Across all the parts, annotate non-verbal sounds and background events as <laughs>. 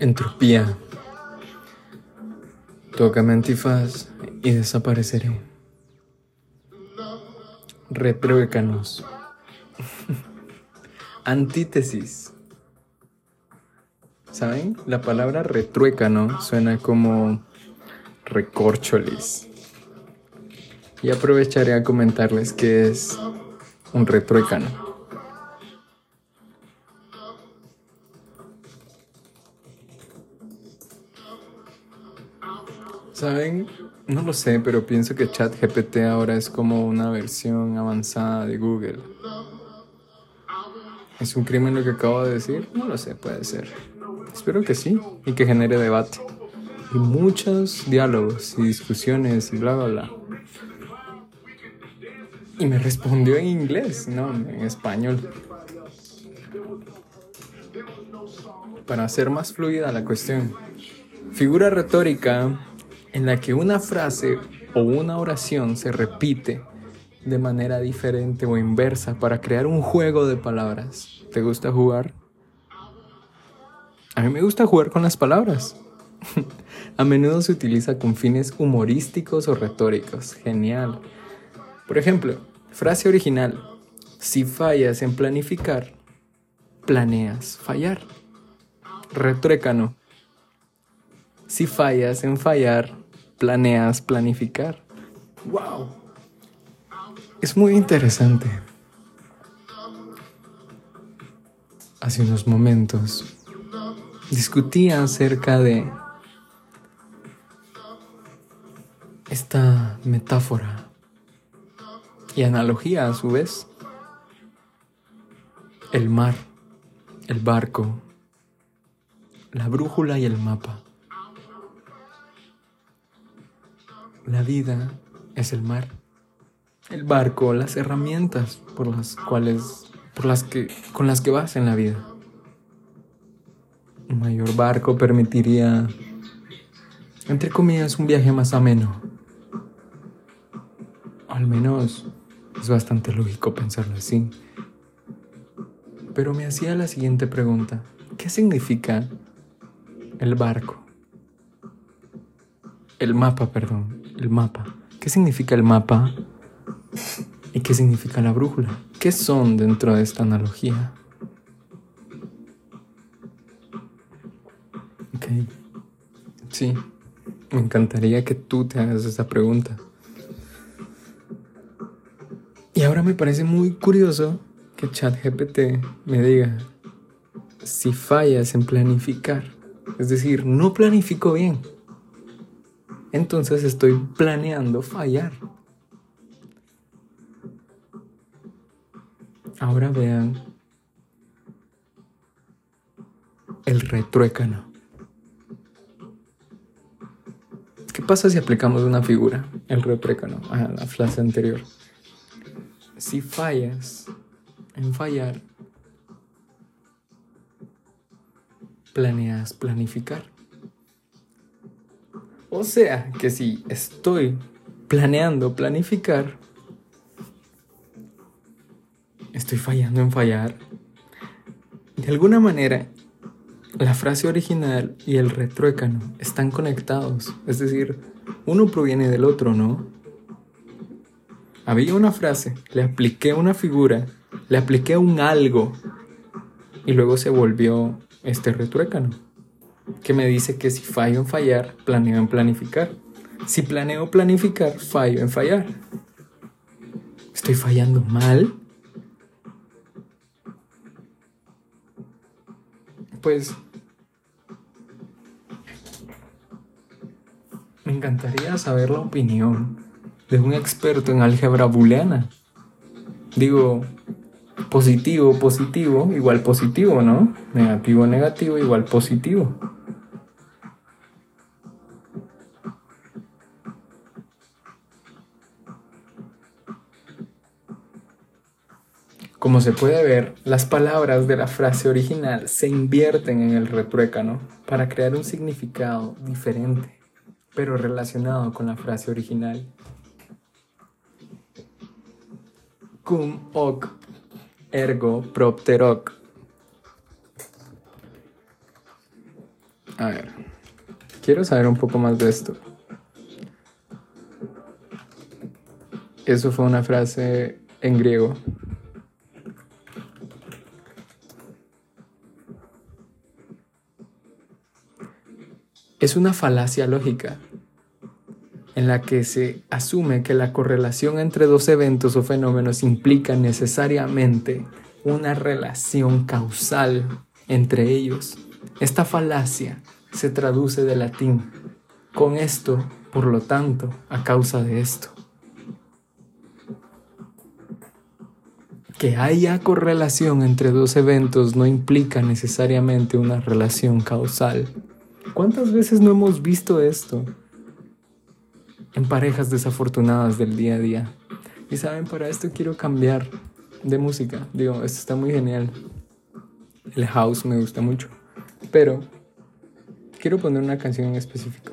Entropía. Tócame antifaz y desapareceré. Retruécanos. <laughs> Antítesis. ¿Saben? La palabra retruécano suena como recorcholis. Y aprovecharé a comentarles que es un retruécano. ¿Saben? No lo sé, pero pienso que ChatGPT ahora es como una versión avanzada de Google. ¿Es un crimen lo que acabo de decir? No lo sé, puede ser. Espero que sí y que genere debate. Y muchos diálogos y discusiones y bla, bla, bla. Y me respondió en inglés, no, en español. Para hacer más fluida la cuestión. Figura retórica en la que una frase o una oración se repite de manera diferente o inversa para crear un juego de palabras. ¿Te gusta jugar? A mí me gusta jugar con las palabras. <laughs> A menudo se utiliza con fines humorísticos o retóricos. Genial. Por ejemplo, frase original. Si fallas en planificar, planeas fallar. Retruécano. Si fallas en fallar, planeas planificar. ¡Wow! Es muy interesante. Hace unos momentos discutía acerca de esta metáfora y analogía a su vez. El mar, el barco, la brújula y el mapa. La vida es el mar, el barco, las herramientas por las cuales, por las que, con las que vas en la vida. Un mayor barco permitiría, entre comillas, un viaje más ameno. al menos es bastante lógico pensarlo así. Pero me hacía la siguiente pregunta. ¿Qué significa el barco? El mapa, perdón el mapa. ¿Qué significa el mapa? ¿Y qué significa la brújula? ¿Qué son dentro de esta analogía? Ok. Sí, me encantaría que tú te hagas esa pregunta. Y ahora me parece muy curioso que ChatGPT me diga si fallas en planificar. Es decir, no planifico bien entonces estoy planeando fallar. Ahora vean el retruécano. ¿Qué pasa si aplicamos una figura, el retruécano, a la frase anterior? Si fallas en fallar, planeas planificar. O sea que si estoy planeando planificar, estoy fallando en fallar. De alguna manera, la frase original y el retruécano están conectados. Es decir, uno proviene del otro, ¿no? Había una frase, le apliqué una figura, le apliqué un algo y luego se volvió este retruécano que me dice que si fallo en fallar, planeo en planificar. Si planeo planificar, fallo en fallar. ¿Estoy fallando mal? Pues me encantaría saber la opinión de un experto en álgebra booleana. Digo, positivo, positivo, igual positivo, ¿no? Negativo, negativo, igual positivo. Como se puede ver, las palabras de la frase original se invierten en el retruécano para crear un significado diferente, pero relacionado con la frase original. Cum hoc ergo propter hoc. A ver, quiero saber un poco más de esto. Eso fue una frase en griego. Es una falacia lógica en la que se asume que la correlación entre dos eventos o fenómenos implica necesariamente una relación causal entre ellos. Esta falacia se traduce de latín con esto, por lo tanto, a causa de esto. Que haya correlación entre dos eventos no implica necesariamente una relación causal. ¿Cuántas veces no hemos visto esto? En parejas desafortunadas del día a día. Y saben, para esto quiero cambiar de música. Digo, esto está muy genial. El house me gusta mucho. Pero quiero poner una canción en específico.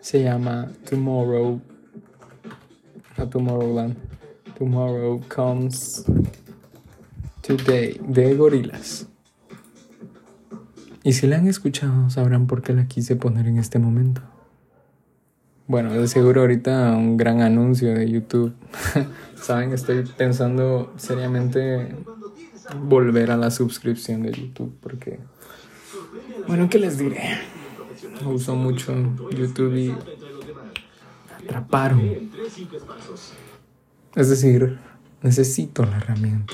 Se llama Tomorrow. No Tomorrowland. Tomorrow Comes Today de Gorilas. Y si la han escuchado, sabrán por qué la quise poner en este momento. Bueno, de seguro ahorita un gran anuncio de YouTube. <laughs> Saben, estoy pensando seriamente volver a la suscripción de YouTube porque, bueno, ¿qué les diré? Uso mucho YouTube y atraparon. Es decir, necesito la herramienta.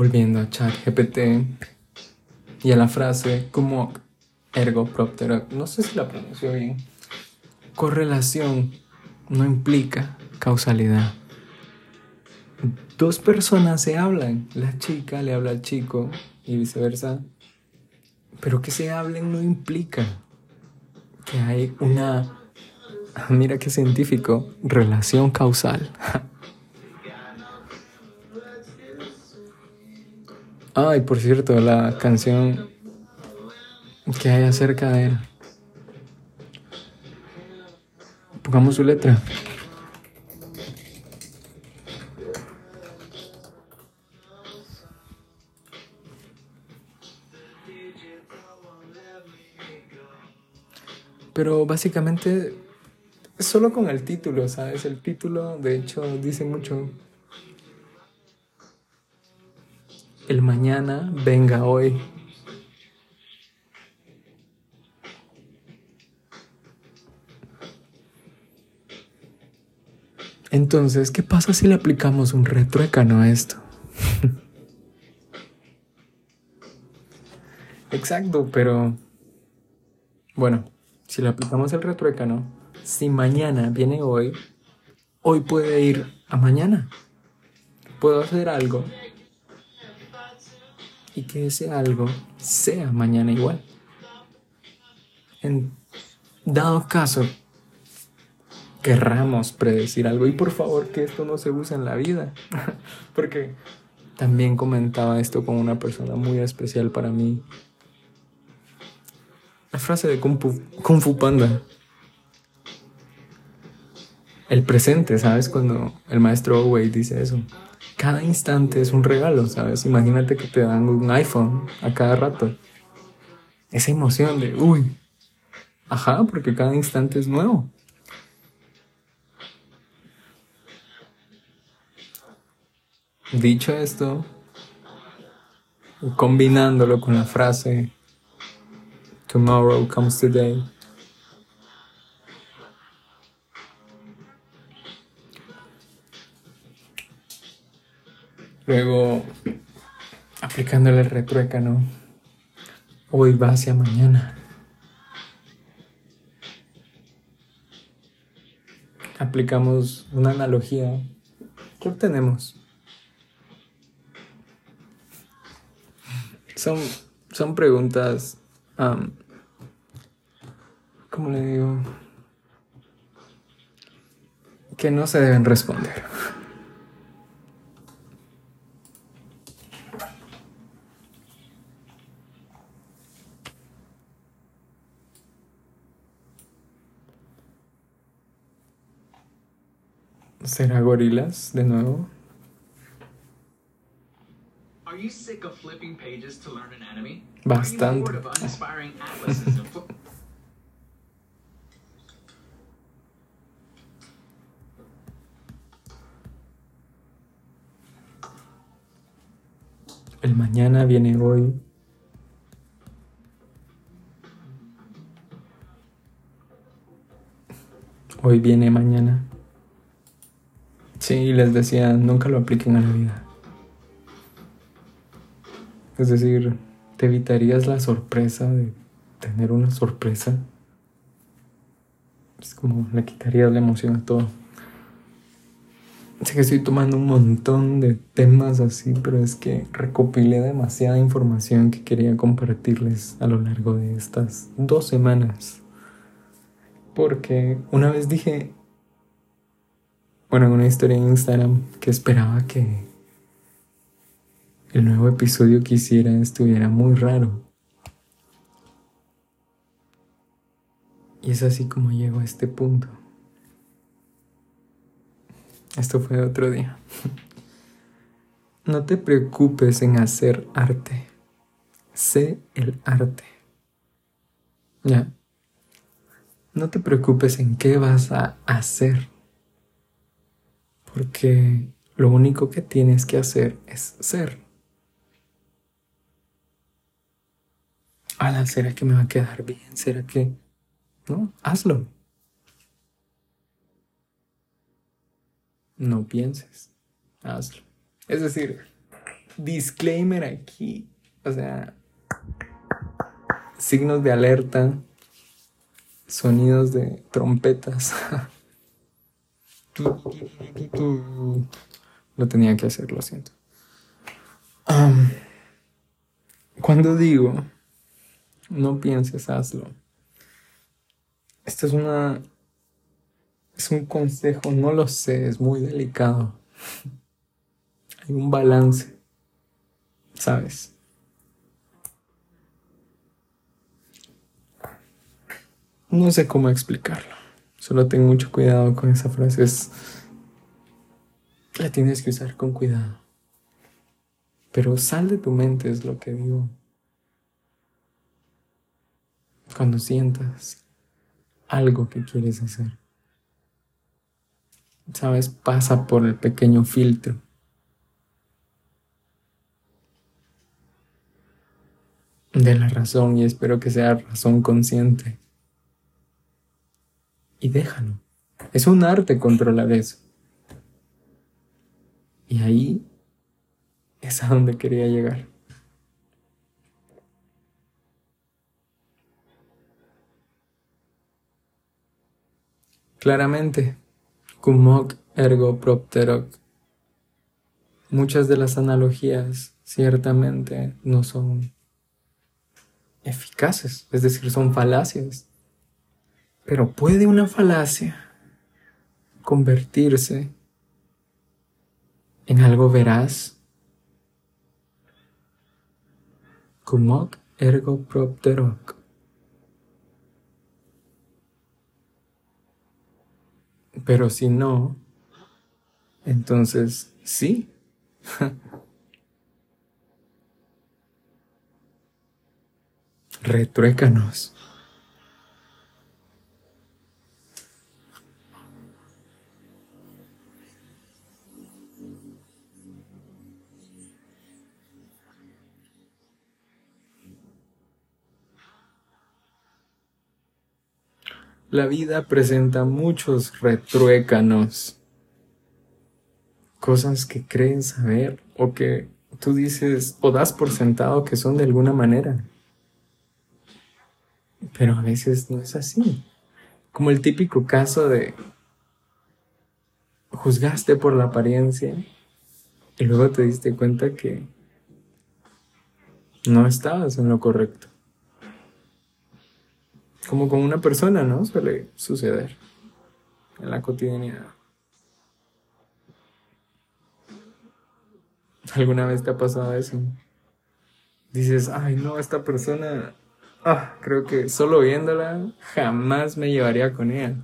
Volviendo a ChatGPT y a la frase como ergo propter, no sé si la pronuncio bien. Correlación no implica causalidad. Dos personas se hablan, la chica le habla al chico y viceversa, pero que se hablen no implica que hay una, mira qué científico, relación causal. Ay, por cierto, la canción que hay acerca de él. Pongamos su letra. Pero básicamente solo con el título, ¿sabes? El título de hecho dice mucho. El mañana venga hoy. Entonces, ¿qué pasa si le aplicamos un retruécano a esto? <laughs> Exacto, pero bueno, si le aplicamos el retruécano, si mañana viene hoy, hoy puede ir a mañana. Puedo hacer algo que ese algo sea mañana igual. En dado caso querramos predecir algo. Y por favor que esto no se use en la vida. <laughs> Porque también comentaba esto con una persona muy especial para mí. La frase de Kung Fu, Panda. El presente, ¿sabes? Cuando el maestro Owei dice eso. Cada instante es un regalo, ¿sabes? Imagínate que te dan un iPhone a cada rato. Esa emoción de, uy, ajá, porque cada instante es nuevo. Dicho esto, combinándolo con la frase Tomorrow comes today. Luego, aplicándole el retruécano, hoy va hacia mañana. Aplicamos una analogía. ¿Qué obtenemos? Son, son preguntas, um, ¿cómo le digo? Que no se deben responder. ¿Será gorilas de nuevo? Bastante. El mañana viene hoy. Hoy viene mañana. Sí, les decía, nunca lo apliquen a la vida. Es decir, te evitarías la sorpresa de tener una sorpresa. Es como le quitarías la emoción a todo. Sé que estoy tomando un montón de temas así, pero es que recopilé demasiada información que quería compartirles a lo largo de estas dos semanas. Porque una vez dije, bueno, en una historia en Instagram, que esperaba que el nuevo episodio que hiciera estuviera muy raro. Y es así como llego a este punto. Esto fue otro día. No te preocupes en hacer arte. Sé el arte. Ya. No te preocupes en qué vas a hacer. Porque lo único que tienes que hacer es ser. Ala, ¿será que me va a quedar bien? ¿Será que... No, hazlo. no pienses, hazlo. Es decir, disclaimer aquí, o sea, signos de alerta, sonidos de trompetas. <laughs> Lo tenía que hacer, lo siento. cuando digo, no pienses, hazlo. Esta es una es un consejo, no lo sé, es muy delicado. Hay un balance, ¿sabes? No sé cómo explicarlo. Solo ten mucho cuidado con esa frase. Es, la tienes que usar con cuidado. Pero sal de tu mente, es lo que digo. Cuando sientas algo que quieres hacer. ¿sabes? Pasa por el pequeño filtro. de la razón y espero que sea razón consciente. Y déjalo. Es un arte controlar eso. Y ahí es a donde quería llegar. Claramente, Kumok ergo propteroc. Muchas de las analogías ciertamente no son eficaces, es decir, son falacias. Pero puede una falacia convertirse en algo veraz. Kumok ergo propteroc. Pero si no, entonces sí. <laughs> Retruécanos. La vida presenta muchos retruécanos, cosas que creen saber o que tú dices o das por sentado que son de alguna manera. Pero a veces no es así. Como el típico caso de juzgaste por la apariencia y luego te diste cuenta que no estabas en lo correcto como con una persona, ¿no? Suele suceder en la cotidianidad. ¿Alguna vez te ha pasado eso? Dices, ay, no, esta persona, ah, creo que solo viéndola jamás me llevaría con ella.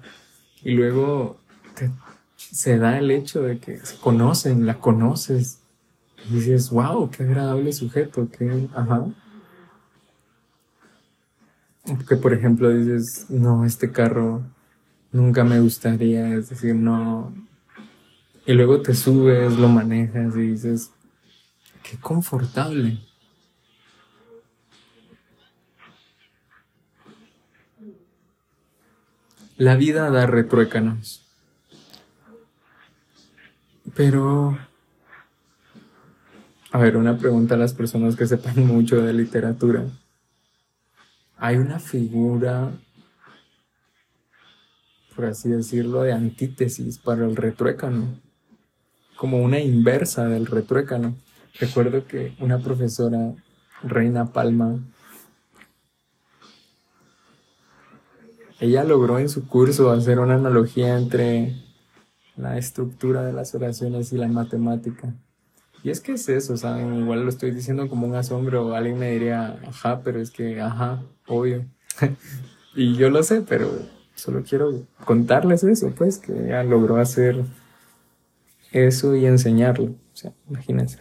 Y luego te se da el hecho de que se conocen, la conoces. Dices, wow, qué agradable sujeto, qué, ajá. Que por ejemplo dices, no, este carro nunca me gustaría, es decir, no. Y luego te subes, lo manejas y dices, qué confortable. La vida da retruécanos. Pero, a ver, una pregunta a las personas que sepan mucho de literatura. Hay una figura, por así decirlo, de antítesis para el retruécano, como una inversa del retruécano. Recuerdo que una profesora, Reina Palma, ella logró en su curso hacer una analogía entre la estructura de las oraciones y la matemática. Y es que es eso, ¿saben? Igual lo estoy diciendo como un asombro, alguien me diría, ajá, pero es que, ajá, obvio. <laughs> y yo lo sé, pero solo quiero contarles eso, pues, que ella logró hacer eso y enseñarlo. O sea, imagínense.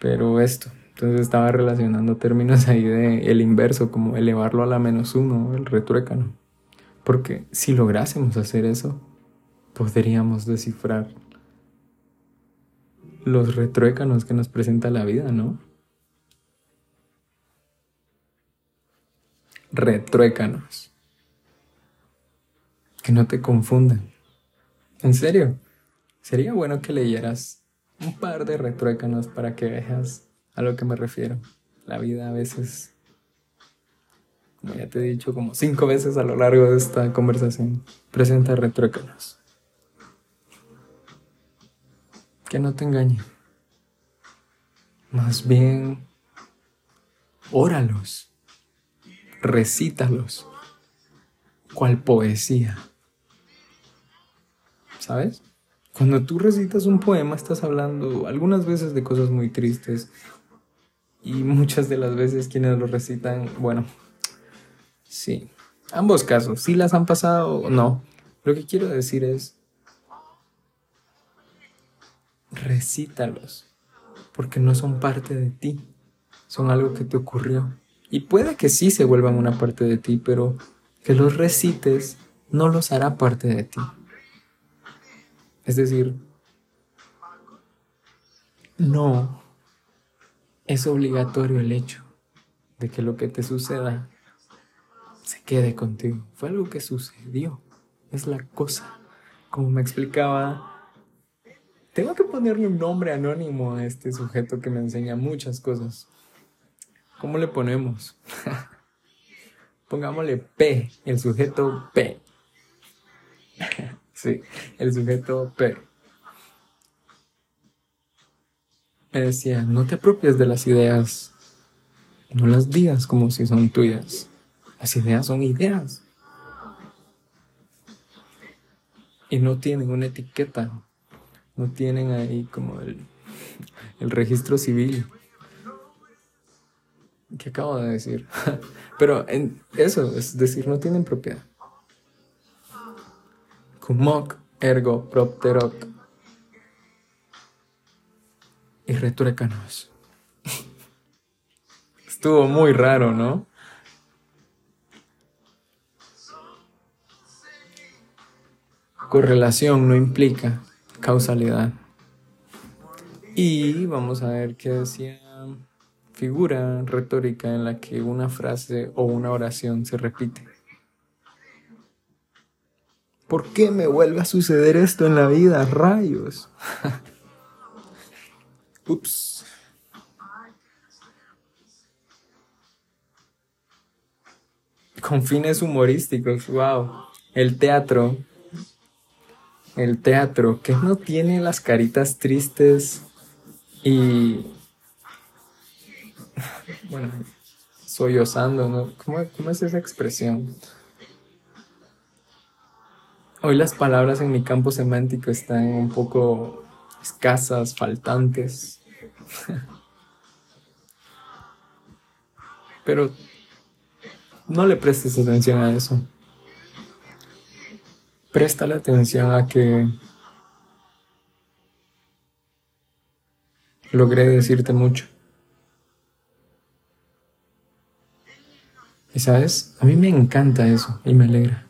Pero esto, entonces estaba relacionando términos ahí de el inverso, como elevarlo a la menos uno, el retruécano. Porque si lográsemos hacer eso, podríamos descifrar los retruécanos que nos presenta la vida, ¿no? Retruécanos. Que no te confundan. En serio, sería bueno que leyeras un par de retruécanos para que veas a lo que me refiero. La vida a veces como ya te he dicho como cinco veces a lo largo de esta conversación, presenta retruécanos. Que no te engañen. Más bien, óralos, recítalos, cual poesía. ¿Sabes? Cuando tú recitas un poema estás hablando algunas veces de cosas muy tristes y muchas de las veces quienes lo recitan, bueno, Sí, ambos casos, si las han pasado o no. Lo que quiero decir es, recítalos, porque no son parte de ti, son algo que te ocurrió. Y puede que sí se vuelvan una parte de ti, pero que los recites no los hará parte de ti. Es decir, no es obligatorio el hecho de que lo que te suceda se quede contigo. Fue algo que sucedió. Es la cosa. Como me explicaba, tengo que ponerle un nombre anónimo a este sujeto que me enseña muchas cosas. ¿Cómo le ponemos? <laughs> Pongámosle P, el sujeto P. <laughs> sí, el sujeto P. Me decía, no te apropies de las ideas, no las digas como si son tuyas. Las ideas son ideas. Y no tienen una etiqueta. No tienen ahí como el, el registro civil. ¿Qué acabo de decir? <laughs> Pero en eso, es decir, no tienen propiedad. Kumok, ergo, propteroc. Y retruécanos. <laughs> Estuvo muy raro, ¿no? Correlación no implica causalidad. Y vamos a ver qué decía figura retórica en la que una frase o una oración se repite. ¿Por qué me vuelve a suceder esto en la vida? Rayos. <laughs> Ups. Con fines humorísticos, wow. El teatro el teatro, que no tiene las caritas tristes y... Bueno, sollozando, ¿no? ¿Cómo, ¿Cómo es esa expresión? Hoy las palabras en mi campo semántico están un poco escasas, faltantes. <laughs> Pero no le prestes atención a eso. Presta la atención a que logré decirte mucho. Y sabes, a mí me encanta eso y me alegra.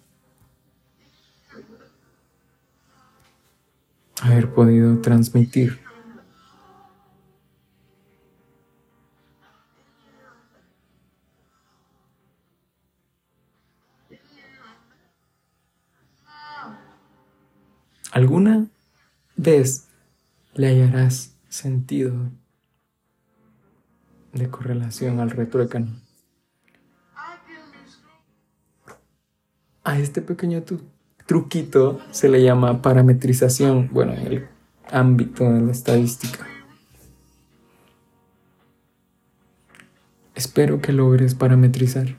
Haber podido transmitir alguna vez le hallarás sentido de correlación al retruécano. A este pequeño truquito se le llama parametrización, bueno, en el ámbito de la estadística. Espero que logres parametrizar.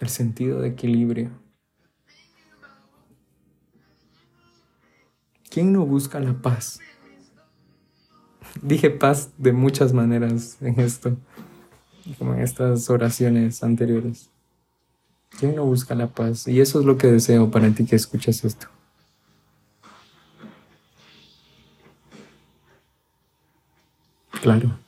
El sentido de equilibrio. ¿Quién no busca la paz? Dije paz de muchas maneras en esto, como en estas oraciones anteriores. ¿Quién no busca la paz? Y eso es lo que deseo para ti que escuches esto. Claro.